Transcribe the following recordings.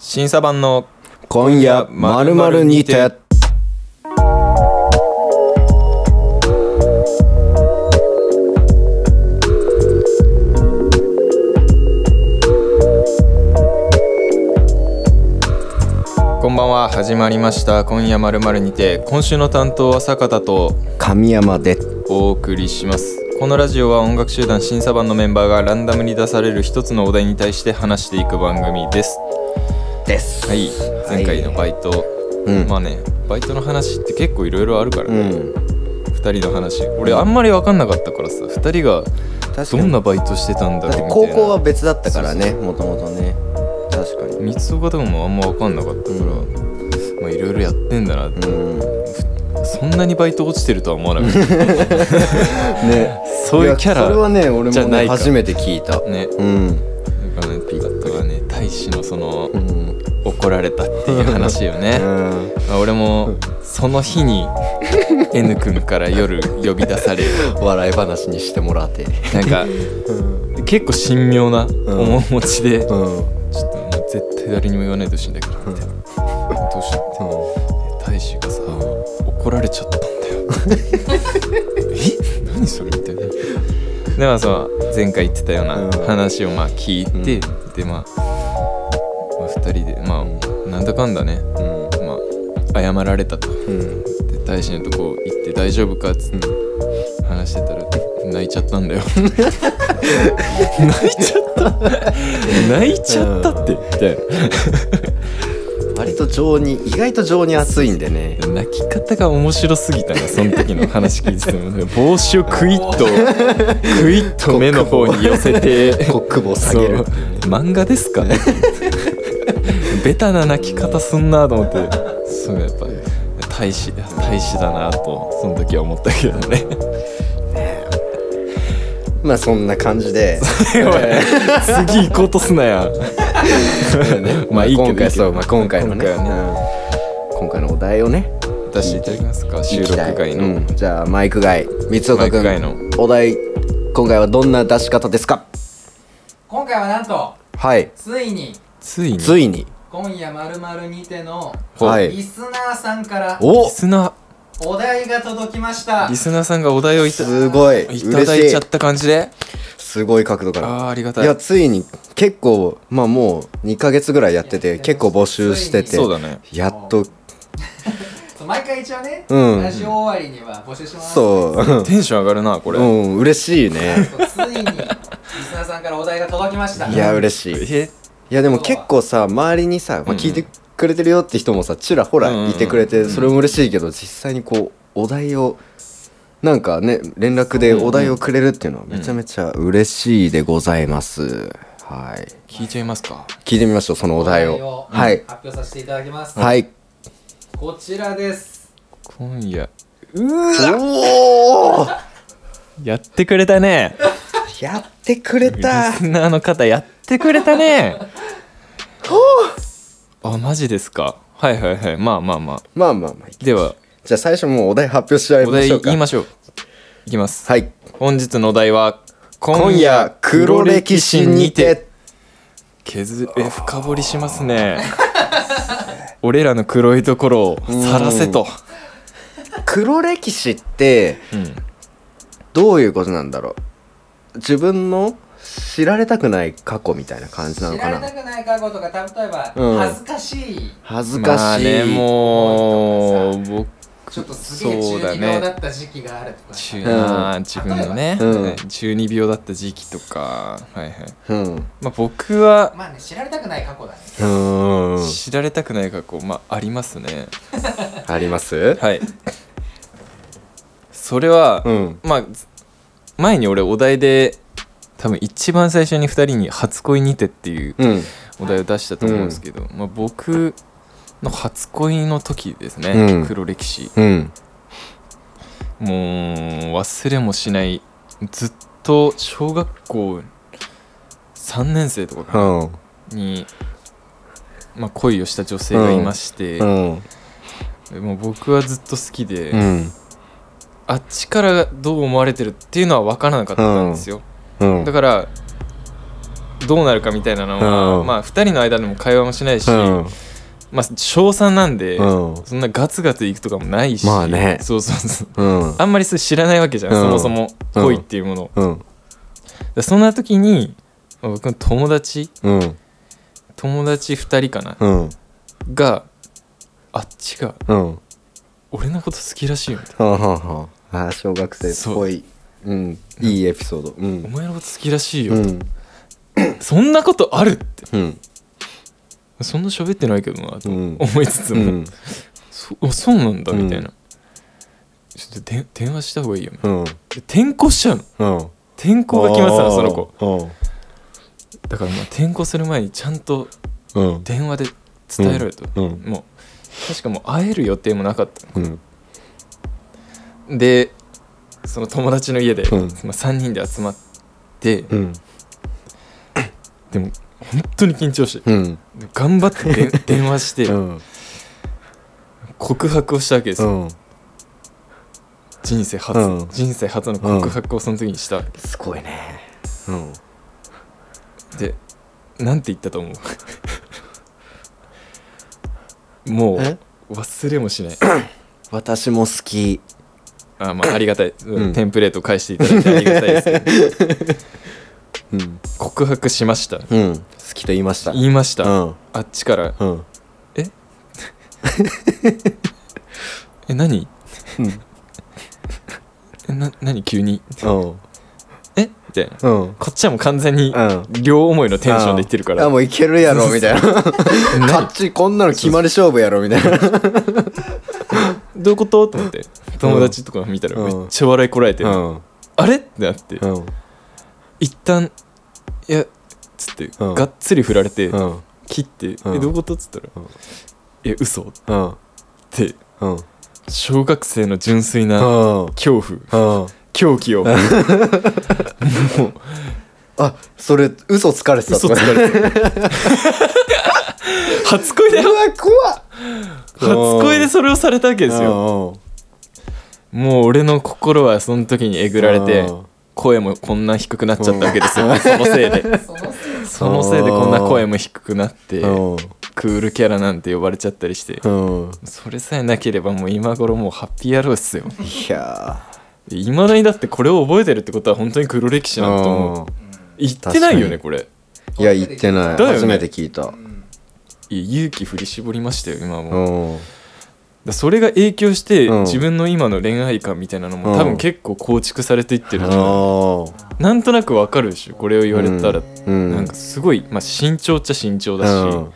審査版の今夜まるまるにて。こんばんは始まりました。今夜まるまるにて。今週の担当は坂田と神山で。お送りします。このラジオは音楽集団審査版のメンバーがランダムに出される一つのお題に対して話していく番組ですです。はい。前回のバイト、うん。まあねバイトの話って結構いろいろあるから。うね、ん。二人の話。俺あんまり分かんなかったからさ。二人が確かに。どんなバイトしてたんだろうみたいな。高校は別だったからねもともとね。確かに。三つ岡とかもあんま分かんなかったから、まあいろいろやってんだなって、うん。そんなにバイト落ちてるとは思わなかった。ね。そういうキャラやそれはね俺もじゃないかね初めて聞いた。ね。うんトはね大使のそのうん。怒られたっていう話よね、うん。まあ俺もその日に N 君から夜呼び出される。笑い話にしてもらって。なんか 結構神妙な面持ちで、ちょうんっともう絶対誰にも言わないでほしいんだけどみたいなどうした？って大使がさ怒られちゃったんだよ。え？何それ？みたいな。でまあさ前回言ってたよううん。な話をまあ聞いて、うん。でまあ、まあ、2人で。まあなんだかんだね、うん。まあ、謝られたと。うん。で大使のとこ行って大丈夫かっつって話してたら泣いちゃったんだよ。泣いちゃった。泣いちゃったって。みたい割と情に意外と情に熱いんでね。な 泣き方が面白すぎたなその時の話聞いてても。ね 帽子をクイッとクイッと目の方に寄せて。コックボ下げる漫画ですかベタな泣き方すんなと思って。そうやっぱ大使大使だなとその時は思ったけどね。まあそんな感じで。次行こうとすなや まあいいけど今回そう、まあ、今回のね。今回はね。うん。今回のお題をね。出していただけますか収録外の、うん。じゃあマイク外三岡君マイク外の。お題。今回はどんな出し方ですか？今回はなんとはい。ついに。ついに？ついに今夜まるまるにてのはい。リスナーさんからお。リスナお題が届きました。ーリスナーさんがお題をいた。すごい。いただい嬉しいちゃった感じで。すごい角度から。あーありがたい。いやついに結構まあもう2ヶ月ぐらいやってて結構募集してて。そうだね。やっと。そう毎回一応ね、うん。ラジオ終わりには募集します。そう。テンション上がるなこれ、うん嬉しいね。そうついにリスナーさんからお題が届きました。いや嬉しい。えいやでも結構さ周りにさ、まあ、聞いてくれてるよって人もさちらほらいてくれてそれも嬉しいけど実際にこうお題をなんかね連絡でお題をくれるっていうのはめちゃめちゃ嬉しいでございます。はい。聞いちゃいますか？聞いてみましょうそのお題を。はい。発表させていただきます、はい。こちらです。今夜。おお やってくれたねやってくれリたスナーの方やってくれたね。あマジですか。はいはいはい。まあまあまあ。まあまあまあでは。じゃあ最初もうお題発表しちゃいお題ましょうか。言いましょう。いきます。はい。本日のお題は今夜黒歴史にて。削え深掘りしますね。俺らの黒いところを晒せと。黒歴史ってうん。どういうことなんだろう自分の知られたくない過去みたいな感じなの知からなれたくない過去とか例えば、うん。恥ずかしい。恥ずかしい、まあねもう僕ちょっとすげえそうだ中二病だねった時期があるとか。中ん。あー自分のね、うん。はい中二病だった時期とか。はいはい。うん。まあ僕はまあね知られたくない過去だね。うーん知られたくない過去まあありますね。あります？はい。それは、うん。まあ前に俺お題で多分一番最初に2人に「初恋にて」っていううん。お題を出したと思うんですけど、まあ、僕の初恋の時ですね、うん。黒歴史。うん。もう忘れもしないずっと小学校3年生とかかうな、ん。に、まあ、恋をした女性がいまして、うん。もう僕はずっと好きで、うんあっちからどう思われてるっていうのは分からなかったんですよ、うん。だからどうなるかみたいなのは、うん。まあ2人の間でも会話もしないし、うん。まあ小3なんで、うん。そんなガツガツいくとかもないしまあね。そうそうそう。うん。あんまり知らないわけじゃん、うん。そもそも恋っていうもの。を、うん。でそんな時に僕の友達うん。友達2人かな、うん。があっちがうん。俺のこと好きらしいよみたいはあはあ小学生っぽい。う。ん。いいエピソード。うなおん前のこと好きらしいよ、うん。そんなことあるって。うん。そんな喋ってないけどなとうん。思いつつも、うん。そあそうなんだうん。みたいな、ちょっとで電話した方がいいよ。うん。転校しちゃうの。うん。転校が決まってたのその子。子だからまあ転校する前にちゃんとうん。電話で伝えろよと、もう確かもう会える予定もなかったうん。のでその友達の家で、うん。まあ、3人で集まって、うん。でも本当に緊張してうん。頑張ってで 電話してうん。告白をしたわけですよ、うん。人生初、うん。人生初の告白をその時にしたわけ、す。ごいね。うん。でなんて言ったと思う？もえ？う忘れもしない。私も好きあまあありがたい、うん。テンプレート返していただいてありがたいですけど。うん。告白しました。うん。好きと言いました。言いました、うん。あっちから。うん「え？何？うん。えな何急に？うん。え？みたいな。うん。こっちはもう完全にうん。両思いのテンションで言ってるから。あもういけるやろみたいな。何？勝ちこんなの決まり勝負やろみたいなどういうこと？と思って。友達とか見たらめっちゃ笑いこらえてる、うん。あれ？ってなって、うん。一旦いやつって、うん。がっつり振られて、うん。切って「うん。えどういうこと?」っつったらうん「え嘘？っうん。て。うん。小学生の純粋なうん。恐怖。うん。狂気を。もう。あそれ嘘つかれてた嘘つかれて 初恋だよ。怖っ 初恋でそれをされたわけですよ。よもう俺の心はその時にえぐられてうん。声もこんな低くなっちゃったわけですよ。そのせいで。そのせいで。こんな声も低くなってうん。クールキャラなんて呼ばれちゃったりして。うん。それさえなければもう今頃もうハッピー野郎っすよ。いやいまだにだってこれを覚えてるってことは本当に黒歴史ーなんだと思う。うん。言ってないよね確これいや言ってない。だよね。初めて聞いた勇気振り絞りましたよ今も、だそれが影響して、うん。自分の今の恋愛観みたいなのも多うん。分結構構築されていってるんじゃなんとなくわかるでしょこれを言われたら、うん。なんかすごい、まあ、慎重っちゃ慎重だし、うん。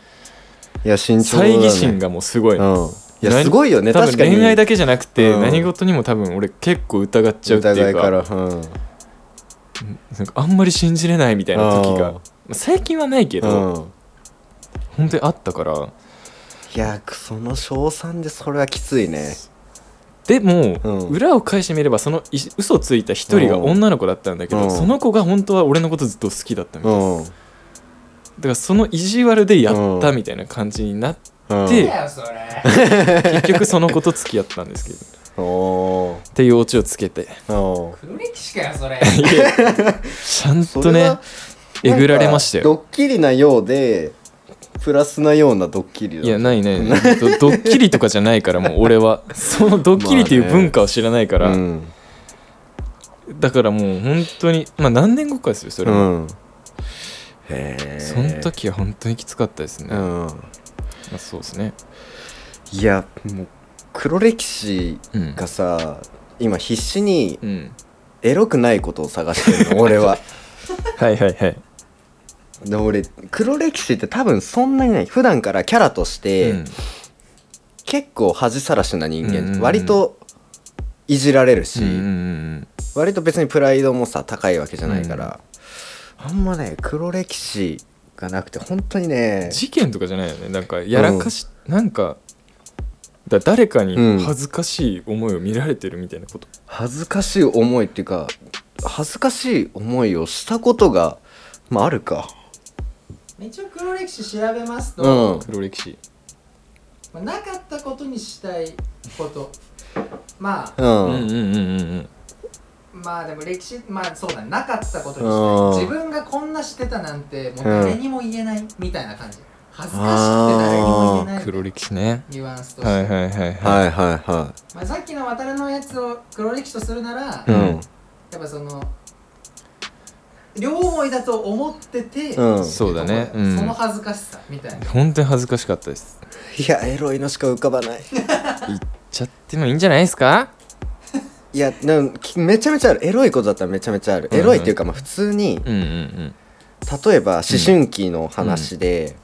いや慎重だね。猜疑心がもうすごい、うん。いやすごいよね多分確かに。恋愛だけじゃなくて、うん。何事にも多分俺結構疑っちゃうっていうか。うん。なんかあんまり信じれないみたいな時うん。がまあ最近はないけど、うん本当にあったから。いやその小3でそれはきついね。でも、うん。裏を返してみればそのい嘘をついた一人が女の子だったんだけど、うん。その子が本当は俺のことずっと好きだったみたいな、うん。だからその意地悪でやったみたいな感じになって、結局その子と付き合ったんですけど。っていうオチをつけて。黒歴史かよそれ。ちゃんとねえぐられましたよ。ドッキリなようでプラスなようなドッキリだ。いやないない。ないドドッキリとかじゃないからもう俺は。そのドッキリっていう文化を知らないから、うん。だからもう本当にまあ何年後かですよそれも、うん。へえ。その時は本当にきつかったですね、まうん。あ、そうですね。いやもう黒歴史うん。がさ今必死にうん。エロくないことを探してるの俺は。はいはいはいで俺黒歴史って多分そんなにない。普段からキャラとして、うん。結構恥さらしな人間、うんうんうん。割といじられるし、うんうんうん割と別にプライドもさ高いわけじゃないから、あんまね黒歴史がなくて本当にね事件とかじゃないよね。なんかやらかし、なんかだ誰かにうん。恥ずかしい思いを見られてるみたいなこと、恥ずかしい思いっていうか恥ずかしい思いをしたことがまああるか一応黒歴史調べますと、うん黒歴史。まあ、なかったことにしたいこと。まあうん、うんうんうんうんうん。まあでも歴史まあそうだね。なかったことにうんしたい。自分がこんなしてたなんてもう誰にも言えないみたいな感じ。恥ずかしくて誰にも言えない。黒歴史ね。ニュアンスとして、はいはいはいはい。はいはいはまあ、さっきの渡るのやつを黒歴史とするなら、い。うやん。っぱその両思いだと思ってて、うん。そうだね。うん。その恥ずかしさみたいな。本当に恥ずかしかったです。いや、エロいのしか浮かばない。言っちゃってもいいんじゃないですか？いや、なんきめちゃめちゃある。エロいことだったらめちゃめちゃある。うんエロいっていうか、まあ普通に、うんうん例えば思春期の話で、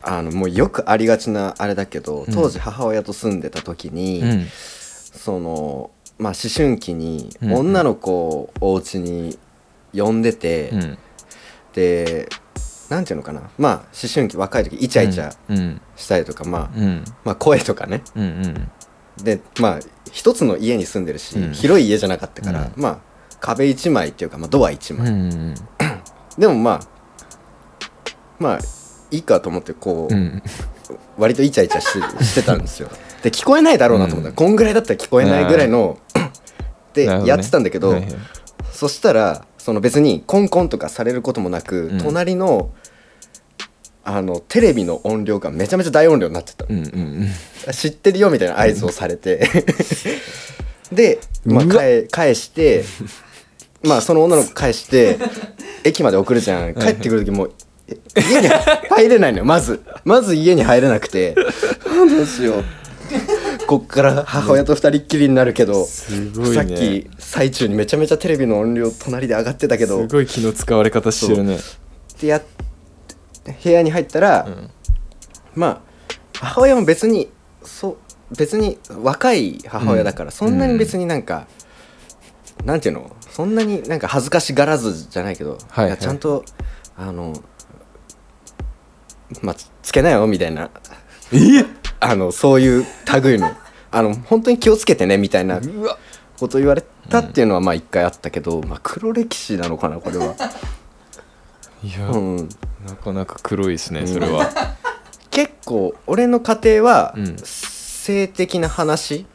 あのもうよくありがちなあれだけど、うん。当時母親と住んでた時に、うん。うんそのまあ思春期にうん。女の子をお家に呼んでて、うん。でなんていうのかな。まあ思春期若い時イチャイチャうんしたりとか、まあうん。まあ声とかね。うんうん。でまあ一つの家に住んでるし、うん。広い家じゃなかったから、うまあ壁一枚っていうか、まあ、ドア一う枚、ん。でもまあまあいいかと思ってこう、うん。割とイチャイチャししてたんですよ。で聞こえないだろうなと思った。ら、こんぐらいだったら聞こえないぐらいのでやってたんだけどはいはい。そしたらその別にコンコンとかされることもなく、うん。隣のあのテレビの音量がめちゃめちゃ大音量になってたの。うんうん知ってるよみたいな合図をされて。で、まあ、うわ返返してまあその女の子返して駅まで送るじゃん。帰ってくる時もうえ家に入れないのよまず。まず家に入れなくて。どうしようこっから母親と二人っきりになるけど、すごいね。さっき最中にめちゃめちゃテレビの音量隣で上がってたけどすごい気の使われ方してるね。ってやっ部屋に入ったら、うんまあ母親も別にそう別に若い母親だから、そんなに別になんか、なんていうの？そんなになんか恥ずかしがらずじゃないけど、はいはい。ちゃんとあのまあつつけなよみたいな。え？あのそういう類のあの本当に気をつけてねみたいなこと言われたっていうのはまあ一回あったけど、まあ黒歴史なのかなこれは。いや、うん。なかなか黒いですねそれは。結構俺の家庭は、うん。性的な話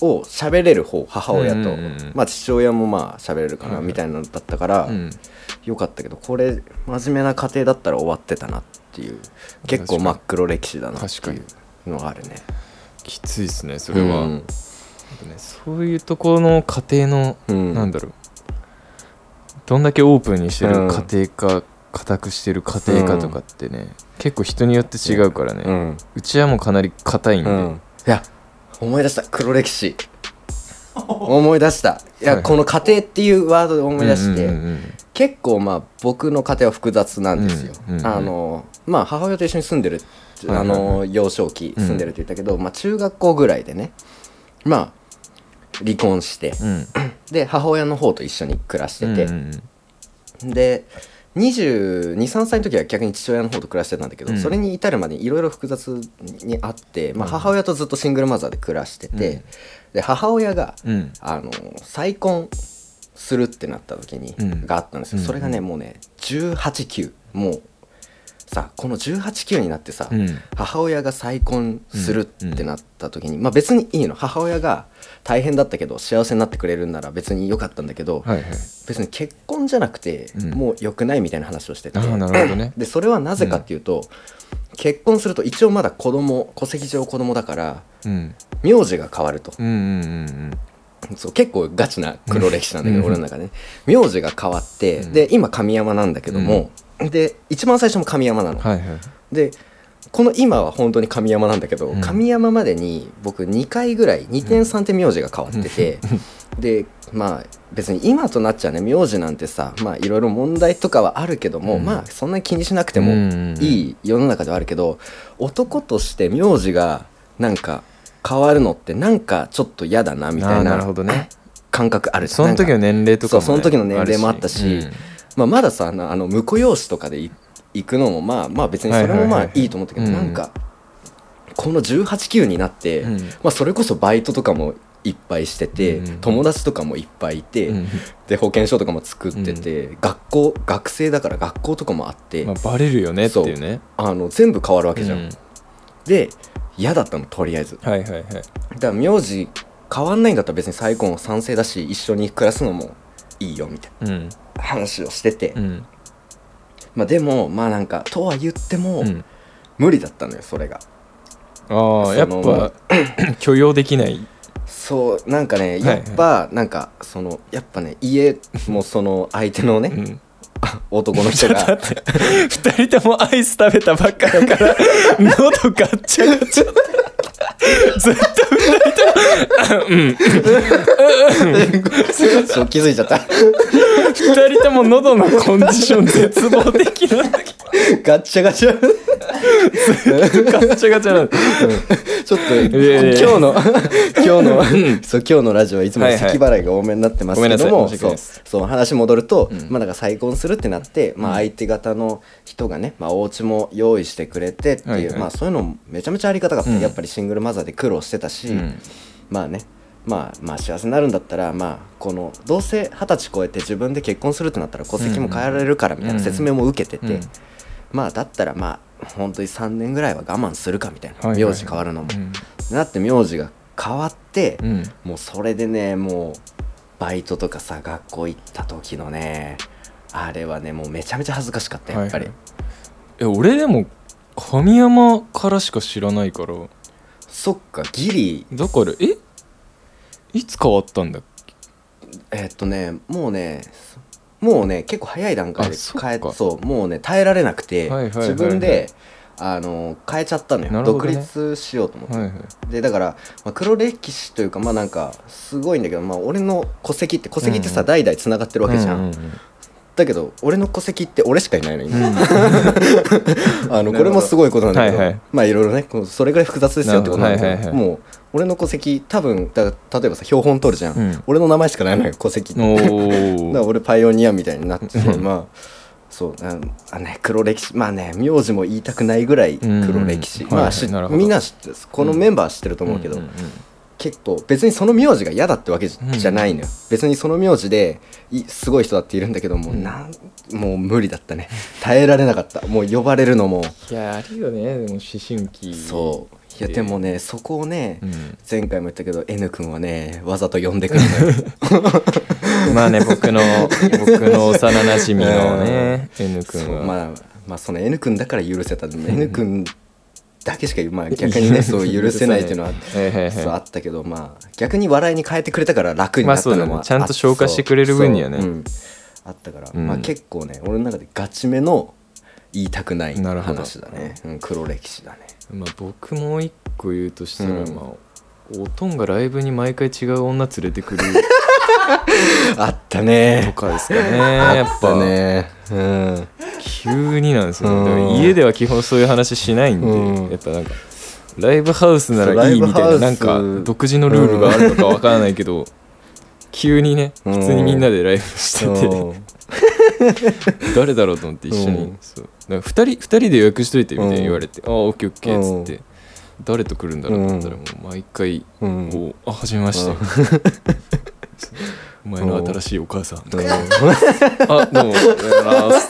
を喋れる方母親と、まあ父親もまあ喋れるかな、みたいなのだったから、うん。よかったけどこれ真面目な家庭だったら終わってたなっていう。結構真っ黒歴史だなって確かに。いうのがあるね。きついですねそれは、うん。ねそういうところの家庭の、うん。なんだろう。どんだけオープンにしてうん。る家庭か固くしてる家庭かとかってね、結構人によって違うからね、ううんちはもうかなり硬いんで、うん。いや思い出した黒歴史。思い出した。いや、はいはい。この家庭っていうワードで思い出して、うんうんうん結構まあ僕の家庭は複雑なんですよ、うんうんうん。あのまあ母親と一緒に住んでるあの幼少期住んでるって言ったけど、まあ中学校ぐらいでねまあ離婚してうん。で母親の方と一緒に暮らしてて、で223歳の時は逆に父親の方と暮らしてたんだけど、うん。それに至るまでいろいろ複雑にあって、まあ、うん。母親とずっとシングルマザーで暮らしてて、うん。で母親がうん。あの再婚するってなった時に、うん。があったんですよ、うんそれがねもうね189もうさこの189になってさ、うん。母親が再婚するってなった時に、まあ別にいいの。母親が大変だったけど幸せになってくれるんなら別に良かったんだけど、はいはい。別に結婚じゃなくて、うん。もう良くないみたいな話をしてて。ああなるほどね。でそれはなぜかっていうと、結婚すると一応まだ子供戸籍上子供だからうん。名字が変わると、うんうんうんそう結構ガチな黒歴史なんだけど、うん。俺の中でね。名字が変わって、うん。で今神山なんだけども、で一番最初も神山なの、はいはい。でこの今は本当に神山なんだけど、うん。神山までに僕2回ぐらい2点3点名字が変わってて、でまあ別に今となっちゃね名字なんてさまあいろいろ問題とかはあるけども、うん。まあそんなに気にしなくてもうん。いい世の中ではあるけど男として名字がなんか変わるのってなんかちょっと嫌だなみたいあーなるほなどね。感覚あるじゃん。その時の年齢とかも、ね、そうその時の年齢もあったしるまあ、まださあの婿養子とかでい行くのもまあまあ別にそれもまあはいはいと思ったけど、うん。なんかこの1819になって、うん。まあ、それこそバイトとかもいっぱいしてて、うん。友達とかもいっぱいいて、うん。で保険証とかも作ってて、学校学生だから学校とかもあって、まあ、バレるよねっていうね。あの全部変わるわけじゃん。うん。で嫌だったのとりあえず。はいはいはい。だから名字変わんないんだったら別に再婚賛成だし一緒に暮らすのもいいよみたいうん。な話をしてて、うん。まあでもまあなんかとは言っても、うん。無理だったのよそれが。ああやっぱ 許容できない。そうなんかねはいやっぱなんかそのやっぱね家もその相手のね、うん。男の人が。待って。二人ともアイス食べたばっかだから 喉ガッチャガチャずっと二そう気づいちゃった。人とも喉のコンディション絶望的なんだけ ガッチャガチャ。ど ガッチャガチャなんだ。ちょっと今日の 今日のそう今日のラジオはいつも咳払いが多めになってますけども、そう。そう話戻ると、うん。まあだから再婚するってなって、まあ相手方の人がね、まあお家も用意してくれてっていう、まあそういうのもめちゃめちゃありがたかった、うん。やっぱりシングルマザーで苦労してたし、うん。まあねまあまあ幸せになるんだったらまあこのどうせ二十歳超えて自分で結婚するってなったら戸籍も変えられるからみたいな説明も受けてて、うんまあだったらまあ本当に3年ぐらいは我慢するかみたいな、はいはい。はい名字変わるのも、うん。なって名字が変わって、うん。もうそれでねもうバイトとかさ学校行った時のねあれはねもうめちゃめちゃ恥ずかしかったやっぱり、はいえ俺でも神山からしか知らないから。そっかギリ。だからえ？いつ変わったんだっえっとねもうねもうね結構早い段階で変えそうもうね耐えられなくて、はいはいはいはい。自分であの変えちゃったのよ、ね。立しようと思って、はいはい。でだから、まあ、黒歴史というかまあなんかすごいんだけど、まあ、俺の戸籍って戸籍ってさ、うんうん。代々つながってるわけじゃん、うんうんだけど俺の戸籍って俺しかいないの今、うん。あのこれもすごいことなんだけど、まあいろいろねそれぐらい複雑ですよってことなんだけど、もう俺の戸籍多分だ例えばさ標本取るじゃん、うん。俺の名前しかないのよ戸籍って。お だからー俺パイオニアみたいになっててうん。まあそうああね黒歴史まあね名字も言いたくないぐらい黒歴史、うん。まあ、みんな知ってるこのメンバー知ってると思うけど、結構別にその名字が嫌だってわけじじゃないのよ、別にその名字でいすごい人だっているんだけどもうなんもう無理だったね。耐えられなかった。もう呼ばれるのも。いやあるよね。でも思春期。そう。いやでもねそこをね、うん。前回も言ったけど N 君はねわざと呼んでくるのよ。まあね僕の僕の幼なじみのね N 君は。まあまあその N 君だから許せた。N 君だけしか、まあ、逆にね そう許せないっていうのはそうあったけどまあ逆に笑いに変えてくれたから楽になったのもまあね。ちゃんと消化してくれる分にはね。そううん。あったから、うん。まあ結構ね俺の中でガチめの言いたくない話だね、うん、黒歴史だね。まあ僕もう一個言うとしたら、うん。まあおとんがライブに毎回違う女連れてくる あったとねかですかねやっあぱ。ねうん。急になんですよ、うん。だから家では基本そういう話しないんで、うん。やっぱなんかライブハウスならいいみたいななんか独自のルールがあるのかわからないけど、急にねうん普通にみんなでライブしてて、うん。誰だろうと思って一緒に、うん。そう。だから2人二人で予約しといてみたいに言われて「ああオッケーオッケー」っつって、誰と来るんだろうと思ったらもう毎回うん。こう「あはじめまして」お前の新しいお母さん」あどうも。おはようございます」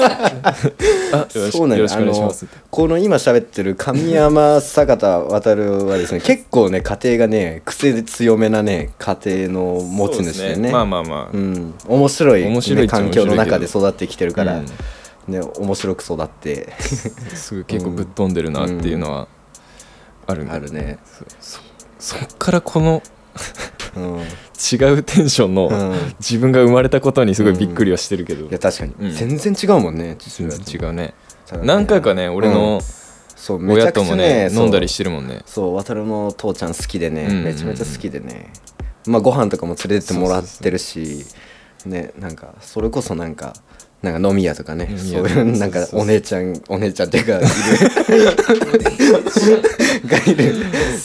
あ そうなんだよろしくお願いします」この今喋ってる神山坂田渡はですね 結構ね家庭がね癖強めなね家庭の持ち主でね。まあまあまあ、うん、面白い,、ね、面白い環境の中で育ってきてるから、うん。ね、面白く育って。すぐ結構ぶっ飛んでるなっていうのはあるあるね、そそっからこのうん違うテンションのうん。自分が生まれたことにすごいびっくりはしてるけど、いや確かに、うん。全然違うもんね全然違うね。何回かね俺のそう親ともね飲んだりしてるもんね。そう渡るの父ちゃん好きでね、めちゃめちゃ好きでね。まあご飯とかも連れてってもらってるしねなんかそれこそなんかなんか飲み屋とかね。そういうなんかお姉ちゃんお姉ちゃんっていうかいる。がいる。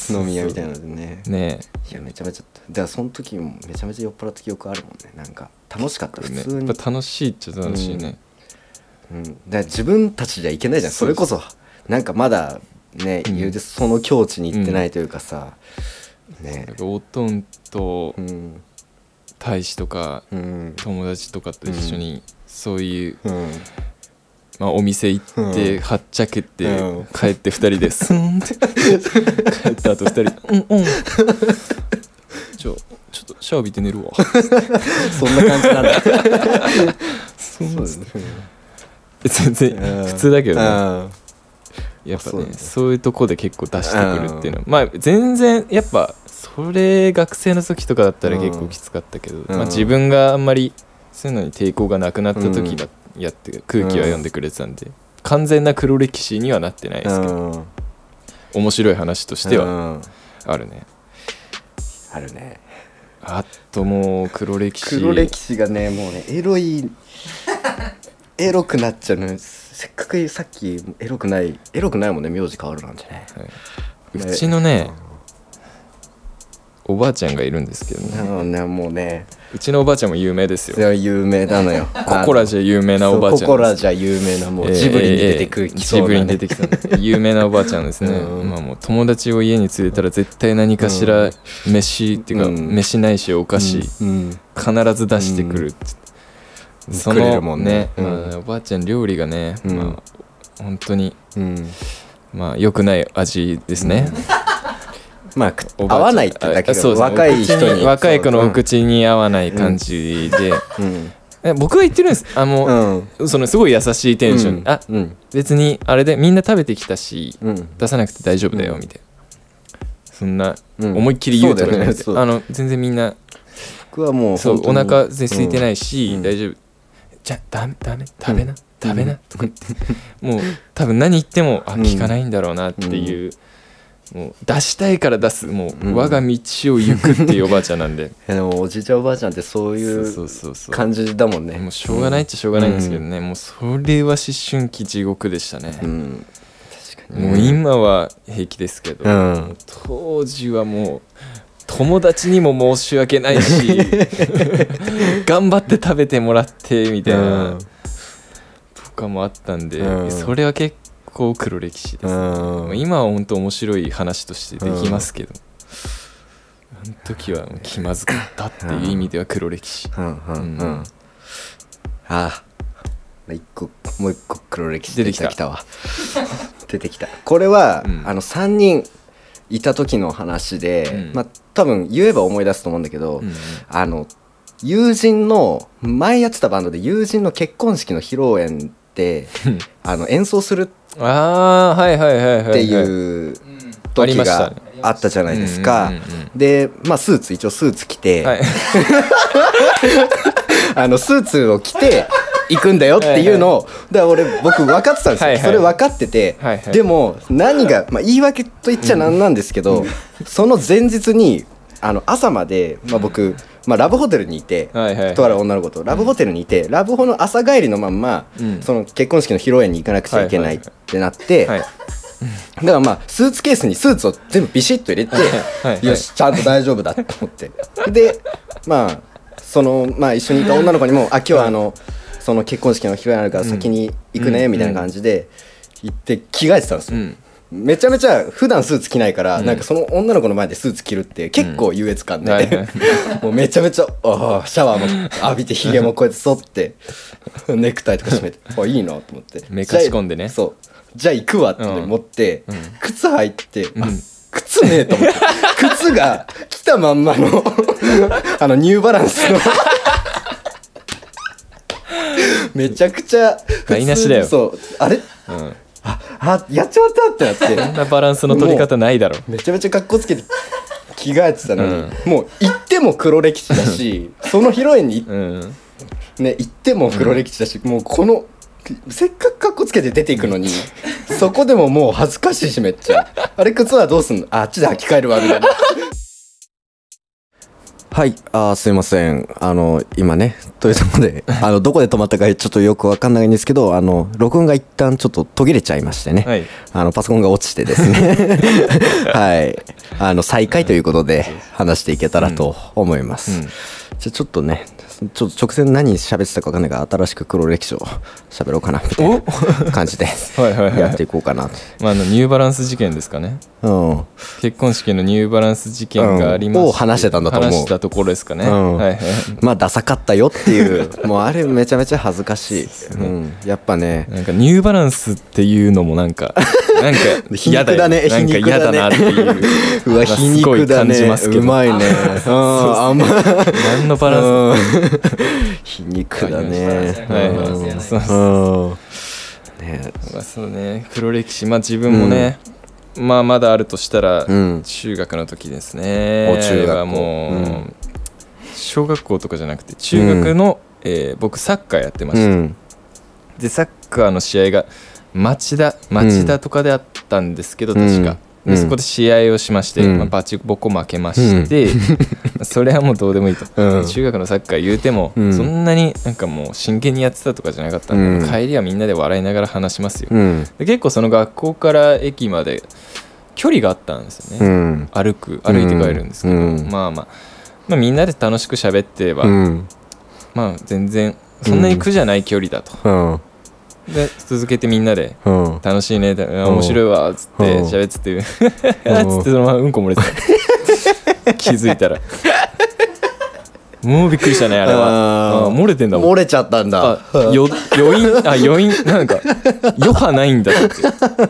飲み屋みたいなのでね。ね。いやめちゃめちゃだからその時もめちゃめちゃ酔っ払った記憶あるもんね。なんか楽しかった普通に、やっぱ楽しいっちゃ楽しいね、うん、だから自分たちじゃいけないじゃん。それこそなんかまだね、うん。その境地に行ってないというかさ、ね。おとんとうん。大使とかうん。友達とかと一緒にそういう、うん。まあ、お店行って、うん。はっちゃけて、うん。帰って2人でスンって。帰った後2人。で「うんうん」ちょシャワー浴びて寝るわ。そんな感じなんだ。そうですね。全然普通だけどね。うん。やっぱそうだね。ねそういうとこで結構出してくるっていうのはまあ全然やっぱそれ学生の時とかだったら結構きつかったけど、まあ、自分があんまりそういうのに抵抗がなくなった時だ、やって空気は読んでくれてたんで、完全な黒歴史にはなってないですけど、うん。面白い話としてはうん。あるね、あるね。あともう黒歴史。黒歴史がねもうねエロいエロくなっちゃうの。よせっかくさっきエロくないエロくないもんね名字変わるなんてね。うちのねおばあちゃんがいるんですけどね。ねもうね。うちのおばあちゃんも有名ですよ。それは有名なのよ。ココラじゃ有名なおばあちゃんココラじゃ有名なもうえージブリに出てくきそうな、ね。ジブリに出てきた有名な。おばあちゃん。ですね、うんまあもう友達を家に連れたら絶対何かしら飯っていうか、うん。飯ないしお菓子、うん。必ず出してくるって、そくれのるもんね。うん。まあおばあちゃん料理がね、うん。まあ本当にうん。まあ良くない味ですね、まあ合わないってだけ若い人に。若い子のお口に合わない感じで、うん。え僕が言ってるんです。あの、うん。そのすごい優しいテンション、うん。あうん。別にあれでみんな食べてきたしうん。出さなくて大丈夫だようんみたいな、そんなうん。思いっきり言うとかじゃなくて、ね。あの全然みんな僕はもうそうお腹空いてないし、うん。大丈夫。じゃダメダメ食べな、うん食べな、うん。とか言って。もう多分何言ってもあうん。聞かないんだろうなっていう、もう出したいから出すもう、うん我が道を行くっていうおばあちゃんなんで。でもおじいちゃんおばあちゃんってそういそう感じだもんね。もうしょうがないっちゃしょうがないんですけどね、もうそれは思春期地獄でしたね、うん。確かにもう今は平気ですけど、うん。当時はもう友達にも申し訳ないし 頑張って食べてもらってみたいな、うん。とかもあったんで、うん。それは結構黒歴史です、ね。うん。今は本当面白い話としてできますけど、あの時は気まずかったっていう意味では黒歴史、うん。うん。ううん。ん。ああ。一個もう一個黒歴史出てきた。出てきたわ。出てきた。これは、うん。あの3人いた時の話で、うん。まあ多分言えば思い出すと思うんだけど、うんうん。あの友人の前やってたバンドで友人の結婚式の披露宴であの演奏するああはいはいはいはい、はい、っていう時があったじゃないですか。うんうんうんうん。でまあスーツ一応スーツ着て、はい。あのスーツを着て行くんだよっていうのをだから俺僕分かってたんですよ、はいはい。それ分かってて、はいはい。でも何が、まあ、言い訳と言っちゃなんなんですけど、その前日にあの朝まで、まあ、僕、まあ、ラブホテルにいて、はいはいはい。とある女の子と。ラブホテルにいて、ラブホの朝帰りのまんま、うん。その結婚式の披露宴に行かなくちゃいけないってなって、はいだからまあスーツケースにスーツを全部ビシッと入れて、はいはい。よしちゃんと大丈夫だと思って。でまあそのまあ一緒にいた女の子にも「あ今日はあのその結婚式の披露宴あるから先に行くね」うん。みたいな感じで行って着替えてたんですよ、うんめちゃめちゃ普段スーツ着ないから、うん。なんかその女の子の前でスーツ着るって結構優越感で、はいはい。もうめちゃめちゃああシャワーも浴びてひげもこうやって剃って ネクタイとか締めてあいいなと思って。目かし込んでね。そう。じゃあ行くわってうん。持って、うん。靴履いて、あうん。靴ねえと思って 靴が来たまんまのあのニューバランスの。めちゃくちゃ台無しだよ。そう。あれ？うんああやっちまったってなって。そんなバランスの取り方ないだろ。めちゃめちゃ格好つけて着替えてたのに、もう行っても黒歴史だしその披露宴に行うん。ね、行っても黒歴史だし、もうこのせっかく格好つけて出ていくのにそこでももう恥ずかしいしめっちゃ。あれ靴はどうすんの？ああっちで履き替えるわみたいなはい。あーすいません。あの今ねというところで あのどこで止まったかちょっとよくわかんないんですけどあの録音が一旦ちょっと途切れちゃいましてね、はい。あのパソコンが落ちてですね。はい。あの再開ということで話していけたらと思います、うん。じゃあちょっとねちょっと直前何喋ってたか分かんないから新しく黒歴史を喋ろうかなみたいな感じで はいはいはい。やっていこうかなと。まあ、あのニューバランス事件ですかね。うん。結婚式のニューバランス事件がありまして、うん。を話してたんだと思う。話したところですかね、うん。はいはい。まあダサかったよっていうもうあれ めちゃめちゃ恥ずかしい、うん、やっぱね。なんかニューバランスっていうのもなんか なんか皮嫌だね。よなんか嫌だなっていう。うわ皮肉だね。うまいね。うん。あんま。何のバランうん 皮肉だね。スはいそうそううん。ねまあそうね。黒歴史。まあ自分もね、まあまだあるとしたら、うん。中学の時ですね。お中学もう、うん。小学校とかじゃなくて中学の、えー僕サッカーやってました、うん。でサッカーの試合が町田町田とかであったんですけど、確か、うんでそこで試合をしまして、うん。まあ、バチボコ負けまして、それはもうどうでもいいと、うん。中学のサッカー言うても、うん。そんなになんかもう真剣にやってたとかじゃなかったんで、うん。帰りはみんなで笑いながら話しますよ、うん。で結構その学校から駅まで距離があったんですよね、うん。歩く歩いて帰るんですけど、うん。まあまあ。まあみんなで楽しく喋ってれば、うん。まあ全然そんなに苦じゃない距離だと、うんで続けてみんなでうん。楽しいねあ面白いわっつってうん。喋ってて つってそのままうんこ漏れてた。気づいたら。もうびっくりしたねあれは。漏れてんだもん。漏れちゃったんだ。あよ余韻あ余韻なんか余波ないんだって。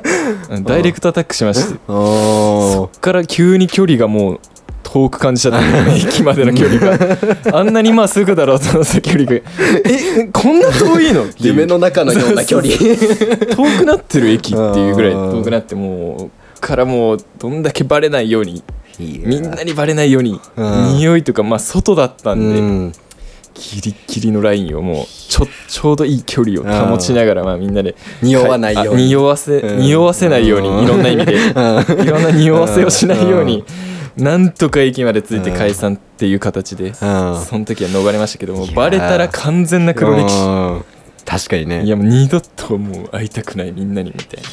ダイレクトアタックしまして。そっから急に距離がもう遠く感じちゃった駅までの距離が。あんなにまあすぐだろうと思った距離が。えこんな遠いの？っていう夢の中のような距離。遠くなってる駅っていうぐらい遠くなってもうからもうどんだけバレないようにみんなにバレないようにうん。匂いとかまあ外だったんで、うん。ギリギリのラインをもうちょちょうどいい距離を保ちながらまあみんなで匂わないように。あ匂わせ、うん。匂わせないようにいろんな意味で。いろんな匂わせをしないようになんとか駅まで着いて解散っていう形でうん。その時は逃れましたけどもバレたら完全な黒歴史。うん。確かにね。いやもう二度ともう会いたくないみんなにみたいな。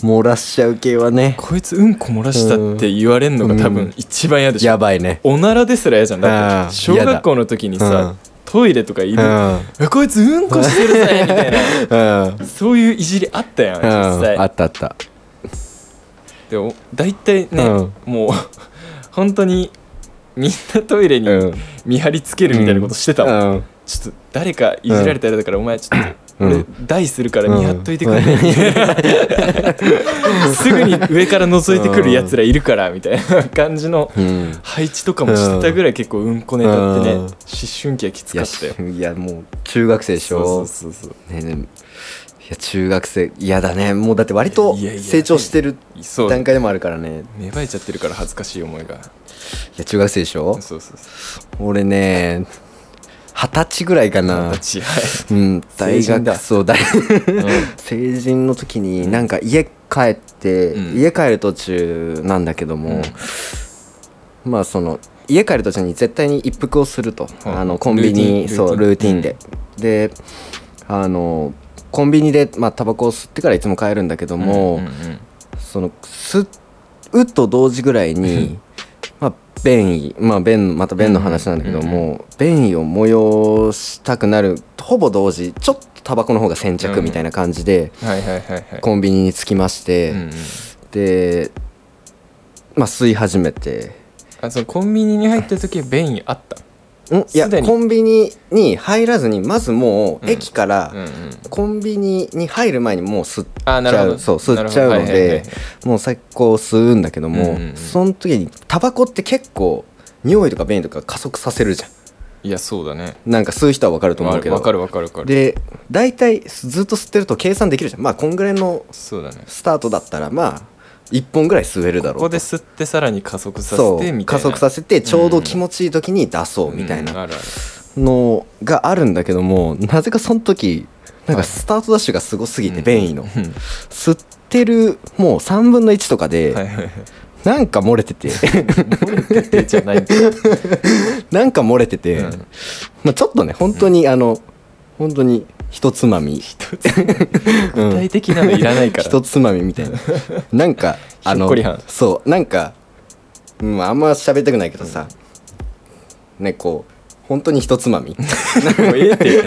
漏らしちゃう系はね。こいつうんこ漏らしたって言われんのが多分一番嫌でしょ、やばいね。おならですら嫌じゃん。だっうん。て小学校の時にさトイレとかいる、うん。えこいつうんこしてるぜみたいな。うん。そういういじりあったやん実うん。際。あったあった。でも大体ね、うん。もう本当にみんなトイレにうん。見張りつけるみたいなことしてたもん、うん。ちょっと誰かいじられたらだから、お前ちょっとうん。俺台するから見張っといてくれ、すぐに上から覗いてくるやつらいるからみたいな感じのうん。配置とかもしてたぐらい結構うんこネタってね、うん。思春期はきついやかったよ。いやもう中学生でしそうょそうそうそう。ねねいや中学生嫌だね。もうだって割と成長してる段階でもあるからね。芽生えちゃってるから恥ずかしい思いが。いや中学生でしょ？そうそうそ俺ね二十歳ぐらいかうな形はい。うん大学そう大 うん。成人の時になんか家帰って、うん。家帰る途中なんだけども、まあその家帰る途中に絶対に一服をすると、うん。あのコンビニそうルーティン。で、であのコンビニで、まあタバコを吸ってからいつも帰るんだけども、うんうんうんその吸うと同時ぐらいに まあ便意まあ便また便の話なんだけども、便意を催したくなるほぼ同時ちょっとタバコの方が先着みたいな感じで、はいはいはいはい。コンビニに着きまして、うんうん。でまあ吸い始めて。あそのコンビニに入ってる時は便意あったん？いやコンビニに入らずにまずもううん。駅からコンビニに入る前にもう吸っちゃう。そう吸っちゃうのでもう最高吸うんだけども、その時にタバコって結構匂いとか便意とか加速させるじゃん。いやそうだね。なんか吸う人は分かると思うけど。わかるわかるわかる。で大体ずっと吸ってると計算できるじゃん。まあこんぐらいのスタートだったらまあ1本ぐらい吸えるだろうこと。こで吸ってさらに加速させてみたいな。加速させてちょうど気持ちいい時に出そうみたいな。のがあるんだけどもなぜかその時なんかスタートダッシュがすごすぎて便意のうん。吸ってるもう3分の1とかでなんか漏れてて。手じゃないんだ なんか漏れてて。うん。まあちょっとね本当にあの本当に一つまみ。具体的なのいらないから。一つまみみたいな。なんかあのそうなんか、うん、あんま喋りたくないけどさ。ねこう本当に一つまみ。ええって。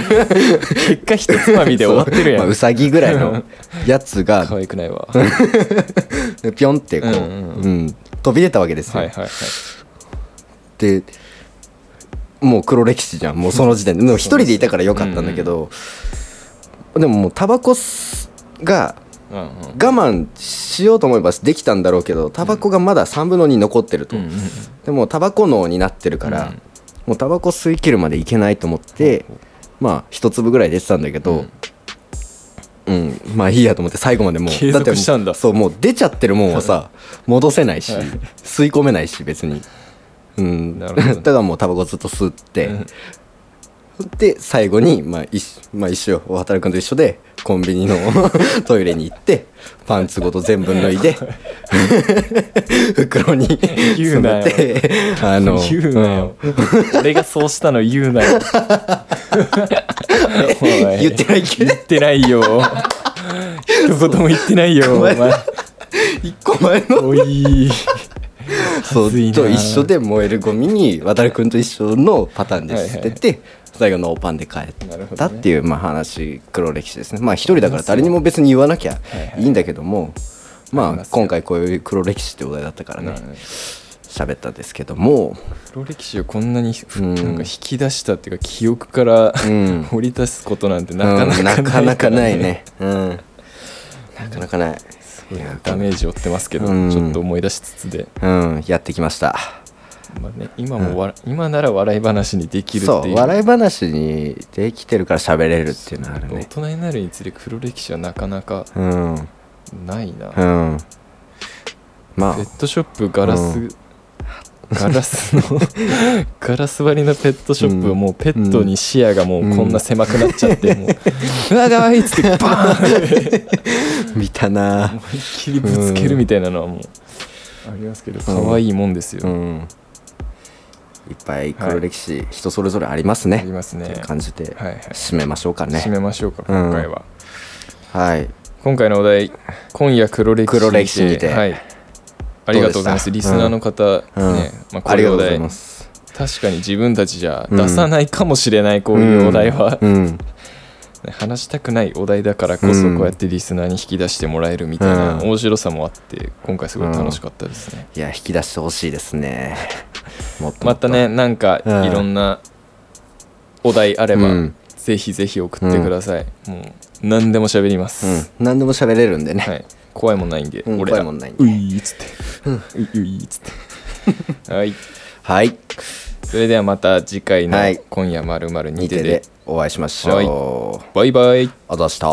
結果一つまみで終わってるやまあ、んうさぎぐらいのやつが可愛くないわ。ピョンってこう、うんううん。ん飛び出たわけですよ、はいはいはい。でもう黒歴史じゃん。もうその時点で。でも一人でいたからよかったんだけど、でももうタバコがうんうん我慢しようと思えばできたんだろうけどタバコがまだ3分の2残ってると、うんうんでもタバコ脳になってるから、うんもうタバコ吸い切るまでいけないと思って、まあ一粒ぐらい出てたんだけど、うんまあいいやと思って最後までもう継続したんだ。ってそうもう出ちゃってるもんはさ戻せないし、はい。吸い込めないし別にうん。た だもうタバコずっと吸って、うん。で最後に、まあ一まあ、一緒大畑君と一緒でコンビニの トイレに行ってパンツごと全部脱いで 袋に言うなよ。あの言うなよ、俺がそうしたの言うなよ。言ってないけど。言ってないよ。一言も言ってないよお前。一個前の。おいそうと一緒で燃えるゴミに渡君と一緒のパターンで捨てて、最後ノーパンで帰ったっていう、まあ、話黒歴史ですね。まあ一人だから誰にも別に言わなきゃいいんだけども、まあありますよ今回こういう黒歴史ってお題だったからねな喋ったんですけども。黒歴史をこんなにふうん。なんか引き出したっていうか記憶からうん。掘り出すことなんてなかなかうんないなかなからないね。うん。なかなかないダメージ負ってますけど、うん。ちょっと思い出しつつで、うんやってきました。まあね、今もわ、今なら笑い話にできるってそいう。う笑い話にできてるから喋れるっていうのはある大ね人になるにつれ黒歴史はなかなかうん。ないな、うん。まペットショップガラス、うガラスの ガラス張りのペットショップはもうペットに視野がもうこんな狭くなっちゃって、もううわかわいいっつってバーンって。あ見たな。思いっきりぶつけるみたいなのはもうありますけど可愛いもんですよ、うん。いっぱい黒歴史、人それぞれありますね。ありますね。感じではいはい。締めましょうかね。締めましょうか今回は、はい。今回のお題今夜黒歴史黒歴史にて。はいありがとうございます。リスナーの方、うん。ね、まあ、こありうい。うお題がとうございます。確かに自分たちじゃ出さないかもしれないこういうお題は、話したくないお題だからこそうん。こうやってリスナーに引き出してもらえるみたいなうん。面白さもあって今回すごい楽しかったですね、いや引き出してほしいですね。またねなんかうん。いろんなお題あれば、うん。ぜひぜひ送ってください、もう何でも喋ります、うん。何でも喋れるんでね、はい、怖いもんないんで、うん俺ら。怖いもんないんで。ういっつって、ういういっつって。はい。はい。それではまた次回のはい「今夜まるにてで。にてでお会いしましょう、バイバイ。あざした